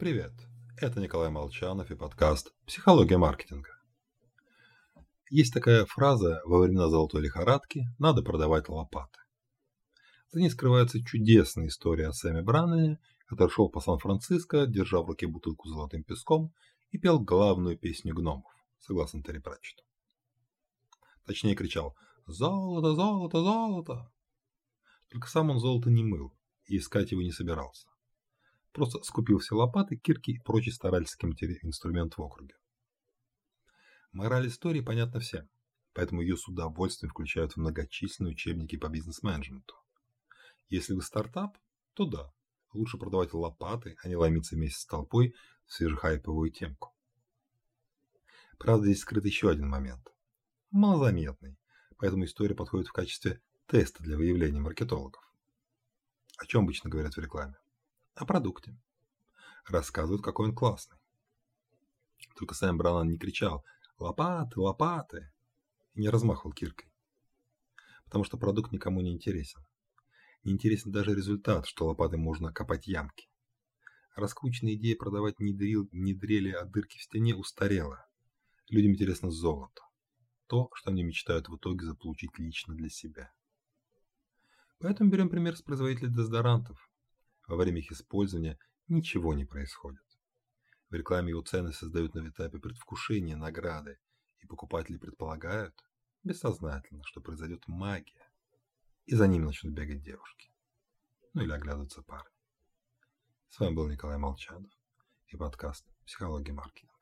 Привет, это Николай Молчанов и подкаст «Психология маркетинга». Есть такая фраза во времена золотой лихорадки «надо продавать лопаты». За ней скрывается чудесная история о Сэме Браннене, который шел по Сан-Франциско, держа в руке бутылку с золотым песком и пел главную песню гномов, согласно Терри Пратчету. Точнее кричал «Золото, золото, золото!». Только сам он золото не мыл и искать его не собирался. Просто скупил все лопаты, кирки и прочий старательский инструмент в округе. Мораль истории понятна всем, поэтому ее с удовольствием включают в многочисленные учебники по бизнес-менеджменту. Если вы стартап, то да, лучше продавать лопаты, а не ломиться вместе с толпой в свежехайповую темку. Правда, здесь скрыт еще один момент. Малозаметный, поэтому история подходит в качестве теста для выявления маркетологов. О чем обычно говорят в рекламе? О продукте. Рассказывают, какой он классный. Только Сэм Бранан не кричал «Лопаты, лопаты!» и не размахивал киркой. Потому что продукт никому не интересен. Не интересен даже результат, что лопатой можно копать ямки. Раскрученная идея продавать не, дрил, не дрели, а дырки в стене устарела. Людям интересно золото. То, что они мечтают в итоге заполучить лично для себя. Поэтому берем пример с производителей дезодорантов. Во время их использования ничего не происходит. В рекламе его цены создают на этапе предвкушения награды, и покупатели предполагают, бессознательно, что произойдет магия, и за ними начнут бегать девушки. Ну или оглядываться парни. С вами был Николай Молчанов и подкаст «Психология маркетинга».